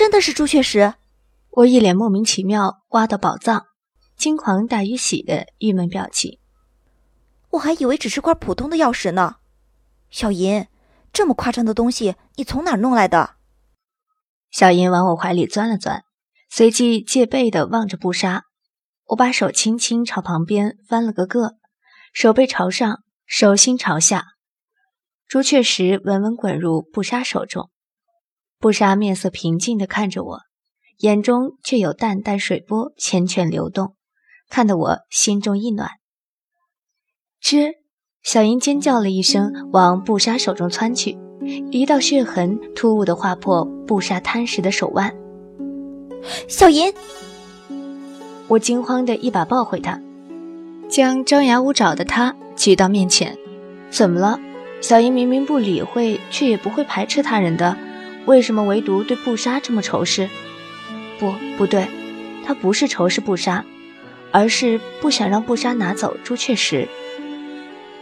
真的是朱雀石！我一脸莫名其妙，挖到宝藏，惊狂大于喜的郁闷表情。我还以为只是块普通的钥匙呢。小银，这么夸张的东西，你从哪儿弄来的？小银往我怀里钻了钻，随即戒备地望着布莎。我把手轻轻朝旁边翻了个个，手背朝上，手心朝下。朱雀石稳稳滚入布莎手中。布莎面色平静地看着我，眼中却有淡淡水波缱绻流动，看得我心中一暖。吱，小英尖叫了一声，往布莎手中窜去，一道血痕突兀地划破布莎贪食的手腕。小银，我惊慌地一把抱回他，将张牙舞爪的他举到面前。怎么了？小银明明不理会，却也不会排斥他人的。为什么唯独对布莎这么仇视？不，不对，他不是仇视布莎，而是不想让布莎拿走朱雀石。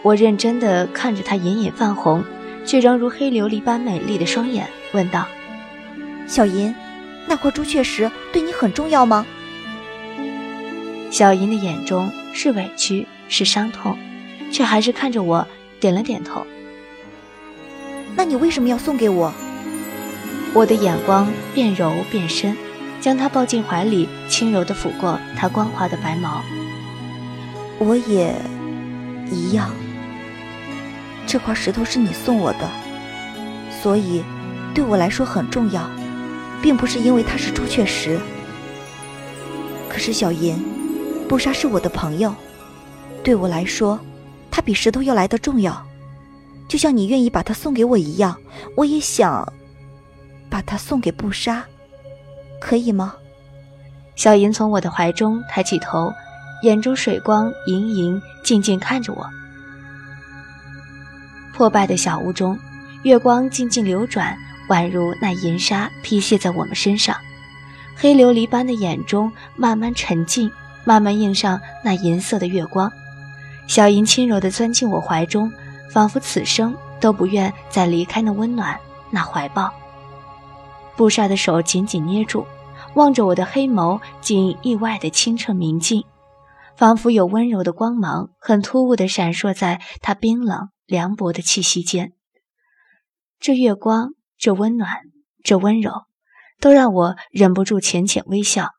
我认真地看着他隐隐泛红，却仍如黑琉璃般美丽的双眼，问道：“小银，那块朱雀石对你很重要吗？”小银的眼中是委屈，是伤痛，却还是看着我，点了点头。那你为什么要送给我？我的眼光变柔变深，将他抱进怀里，轻柔地抚过他光滑的白毛。我也一样。这块石头是你送我的，所以对我来说很重要，并不是因为它是朱雀石。可是小银，布莎是我的朋友，对我来说，它比石头要来的重要。就像你愿意把它送给我一样，我也想。把它送给布莎，可以吗？小银从我的怀中抬起头，眼中水光盈盈，静静看着我。破败的小屋中，月光静静流转，宛如那银沙披泻在我们身上，黑琉璃般的眼中慢慢沉静，慢慢映上那银色的月光。小银轻柔地钻进我怀中，仿佛此生都不愿再离开那温暖，那怀抱。布莎的手紧紧捏住，望着我的黑眸，竟意外的清澈明净，仿佛有温柔的光芒，很突兀的闪烁在他冰冷凉薄的气息间。这月光，这温暖，这温柔，都让我忍不住浅浅微笑。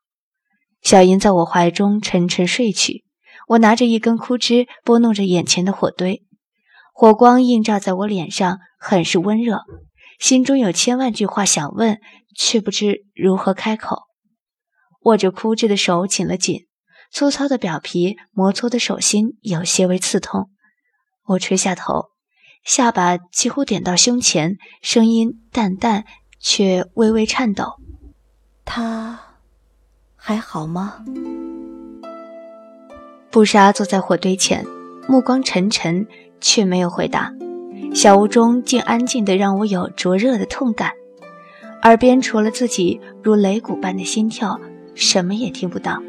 小银在我怀中沉沉睡去，我拿着一根枯枝，拨弄着眼前的火堆，火光映照在我脸上，很是温热。心中有千万句话想问，却不知如何开口。握着枯枝的手紧了紧，粗糙的表皮摩搓的手心有些微刺痛。我垂下头，下巴几乎点到胸前，声音淡淡却微微颤抖：“他还好吗？”布莎坐在火堆前，目光沉沉，却没有回答。小屋中竟安静的让我有灼热的痛感，耳边除了自己如擂鼓般的心跳，什么也听不到。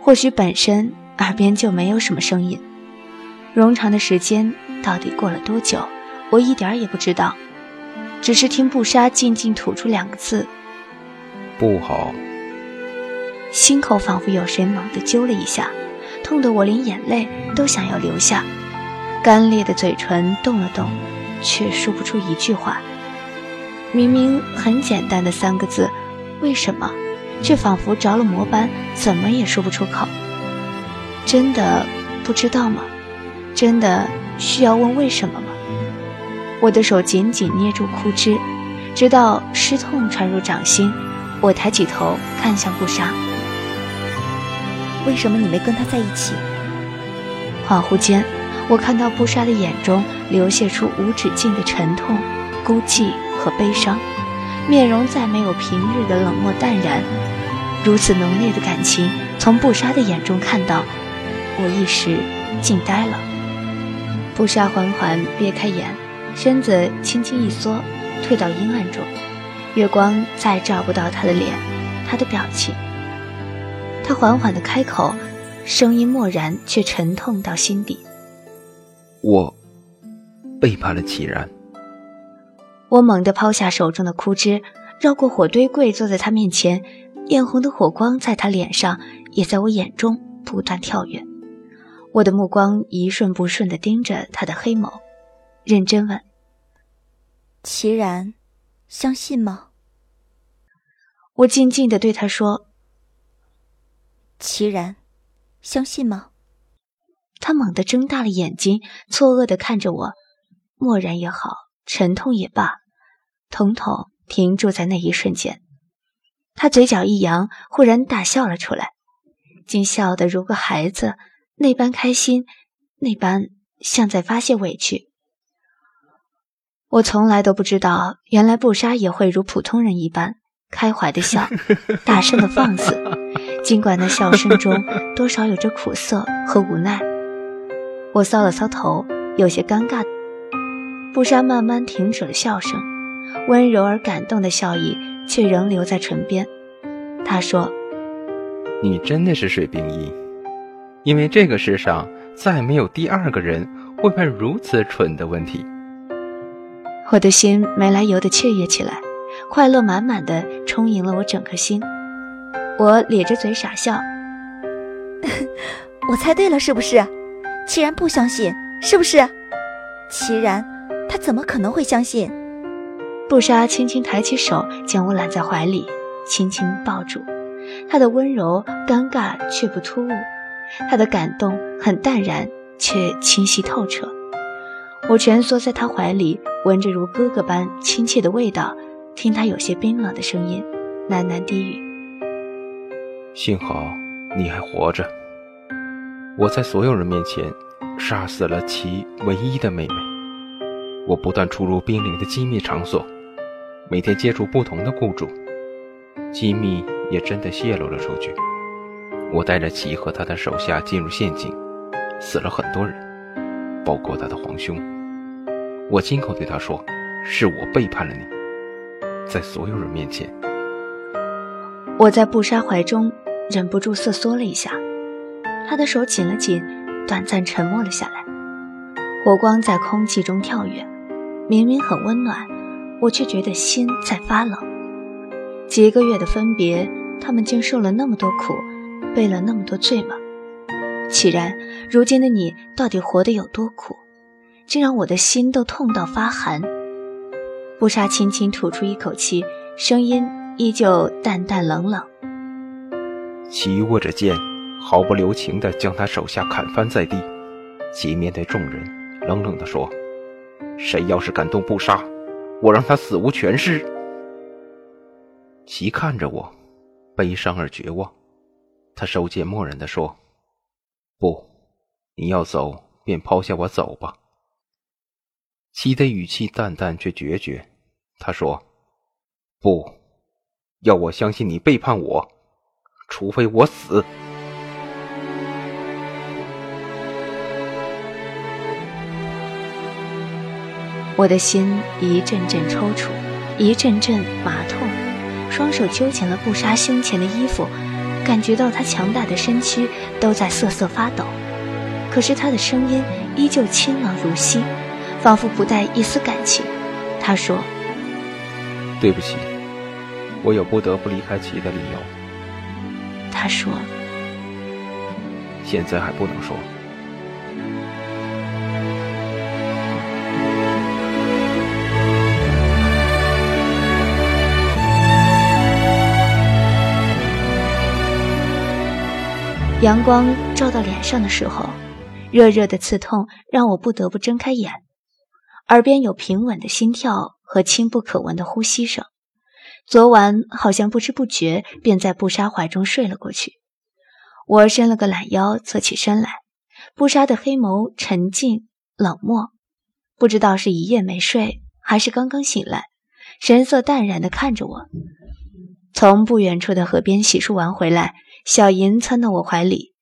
或许本身耳边就没有什么声音。冗长的时间到底过了多久，我一点也不知道，只是听布莎静静吐出两个字：“不好。”心口仿佛有谁猛地揪了一下，痛得我连眼泪都想要流下。干裂的嘴唇动了动，却说不出一句话。明明很简单的三个字“为什么”，却仿佛着了魔般，怎么也说不出口。真的不知道吗？真的需要问为什么吗？我的手紧紧捏住枯枝，直到湿痛传入掌心。我抬起头看向布莎：“为什么你没跟他在一起？”恍惚间。我看到布莎的眼中流泻出无止境的沉痛、孤寂和悲伤，面容再没有平日的冷漠淡然，如此浓烈的感情从布莎的眼中看到，我一时惊呆了。布莎缓缓别开眼，身子轻轻一缩，退到阴暗中，月光再照不到她的脸，她的表情。她缓缓地开口，声音漠然却沉痛到心底。我背叛了祁然。我猛地抛下手中的枯枝，绕过火堆柜，坐在他面前，艳红的火光在他脸上，也在我眼中不断跳跃。我的目光一瞬不瞬地盯着他的黑眸，认真问：“齐然，相信吗？”我静静地对他说：“齐然，相信吗？”他猛地睁大了眼睛，错愕地看着我，漠然也好，沉痛也罢，统统停住在那一瞬间。他嘴角一扬，忽然大笑了出来，竟笑得如个孩子那般开心，那般像在发泄委屈。我从来都不知道，原来布莎也会如普通人一般开怀的笑，大声的放肆，尽管那笑声中多少有着苦涩和无奈。我搔了搔头，有些尴尬。布莎慢慢停止了笑声，温柔而感动的笑意却仍留在唇边。她说：“你真的是水冰一，因为这个世上再没有第二个人会问如此蠢的问题。”我的心没来由的雀跃起来，快乐满满的充盈了我整颗心。我咧着嘴傻笑：“我猜对了，是不是？”齐然不相信，是不是？齐然，他怎么可能会相信？布莎轻轻抬起手，将我揽在怀里，轻轻抱住。他的温柔尴尬却不突兀，他的感动很淡然却清晰透彻。我蜷缩在他怀里，闻着如哥哥般亲切的味道，听他有些冰冷的声音，喃喃低语：“幸好你还活着。”我在所有人面前杀死了其唯一的妹妹。我不断出入濒临的机密场所，每天接触不同的雇主，机密也真的泄露了出去。我带着其和他的手下进入陷阱，死了很多人，包括他的皇兄。我亲口对他说：“是我背叛了你。”在所有人面前，我在布莎怀中忍不住瑟缩了一下。他的手紧了紧，短暂沉默了下来。火光在空气中跳跃，明明很温暖，我却觉得心在发冷。几个月的分别，他们竟受了那么多苦，背了那么多罪吗？启然，如今的你到底活得有多苦，竟让我的心都痛到发寒。布莎轻轻吐出一口气，声音依旧淡淡冷冷。齐握着剑。毫不留情地将他手下砍翻在地，其面对众人，冷冷地说：“谁要是敢动不杀，我让他死无全尸。”齐看着我，悲伤而绝望。他收剑，默然地说：“不，你要走便抛下我走吧。”齐的语气淡淡却决绝。他说：“不，要我相信你背叛我，除非我死。”我的心一阵阵抽搐，一阵阵麻痛，双手揪紧了布莎胸前的衣服，感觉到他强大的身躯都在瑟瑟发抖。可是他的声音依旧清冷如昔，仿佛不带一丝感情。他说：“对不起，我有不得不离开齐的理由。”他说：“现在还不能说。”阳光照到脸上的时候，热热的刺痛让我不得不睁开眼，耳边有平稳的心跳和轻不可闻的呼吸声。昨晚好像不知不觉便在布莎怀中睡了过去。我伸了个懒腰，侧起身来，布莎的黑眸沉静冷漠，不知道是一夜没睡，还是刚刚醒来，神色淡然地看着我。从不远处的河边洗漱完回来。小银窜到我怀里，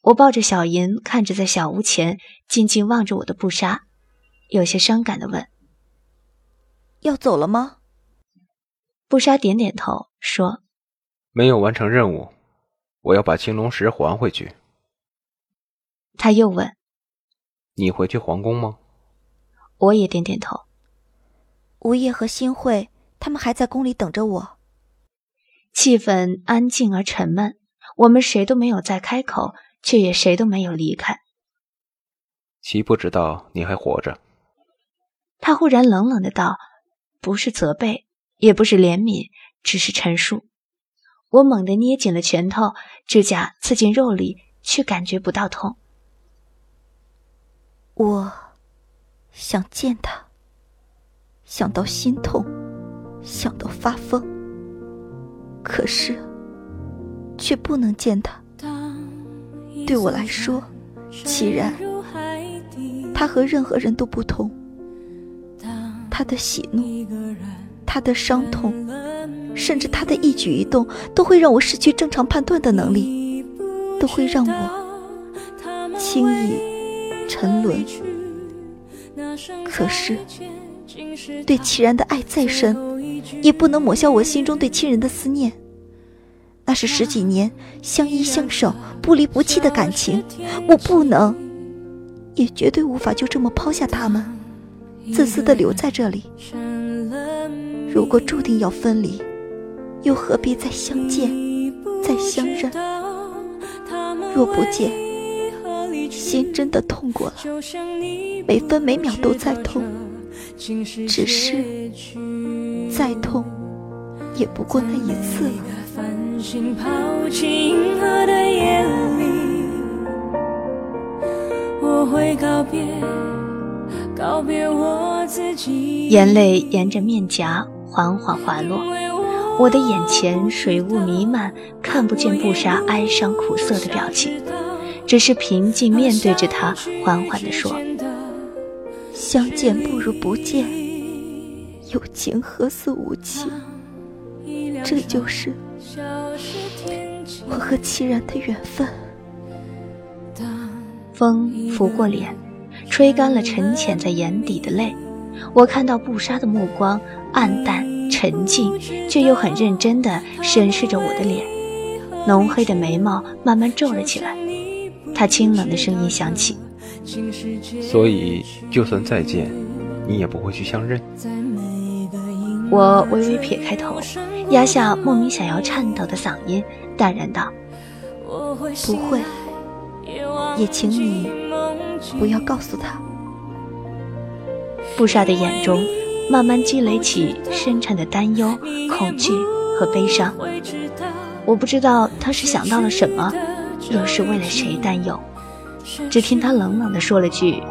我抱着小银，看着在小屋前静静望着我的布莎，有些伤感的问：“要走了吗？”布莎点点头，说：“没有完成任务，我要把青龙石还回去。”他又问：“你回去皇宫吗？”我也点点头。吴叶和新会他们还在宫里等着我。气氛安静而沉闷，我们谁都没有再开口，却也谁都没有离开。岂不知道你还活着。他忽然冷冷的道：“不是责备，也不是怜悯，只是陈述。”我猛地捏紧了拳头，指甲刺进肉里，却感觉不到痛。我想见他，想到心痛，想到发疯，可是却不能见他。对我来说，既然他和任何人都不同，他的喜怒，他的伤痛。甚至他的一举一动都会让我失去正常判断的能力，都会让我轻易沉沦。可是，对齐然的爱再深，也不能抹消我心中对亲人的思念。那是十几年相依相守、不离不弃的感情，我不能，也绝对无法就这么抛下他们，自私的留在这里。如果注定要分离，又何必再相见，再相认？若不见，心真的痛过了，每分每秒都在痛。只是再痛，也不过那一次了。眼泪沿着面颊缓缓滑落。我的眼前水雾弥漫，看不见布莎哀伤苦涩的表情，只是平静面对着他，缓缓地说：“相见不如不见，有情何似无情？这就是我和齐然的缘分。”风拂过脸，吹干了沉潜在眼底的泪。我看到布莎的目光暗淡。沉静却又很认真地审视着我的脸，浓黑的眉毛慢慢皱了起来。他清冷的声音响起：“所以，就算再见，你也不会去相认。”我微微撇开头，压下莫名想要颤抖的嗓音，淡然道：“不会，也请你不要告诉他。”布莎的眼中。慢慢积累起深沉的担忧、恐惧和悲伤。我不知道他是想到了什么，又是为了谁担忧。只听他冷冷地说了句：“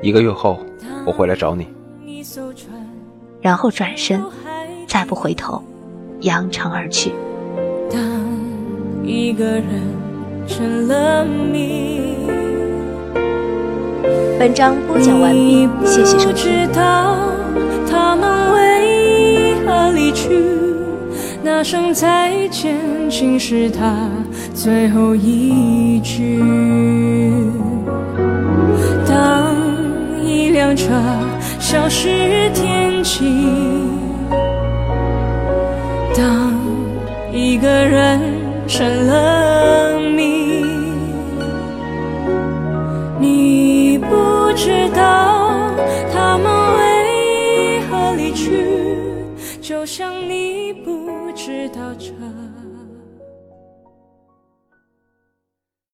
一个月后，我回来找你。”然后转身，再不回头，扬长而去。当一个人成了谜。本章播讲完毕，谢谢收听。他们为何离去？那声再见，竟是他最后一句。亮着消失天际，当一个人成了谜，你不知道他们为何离去。就像你不知道这。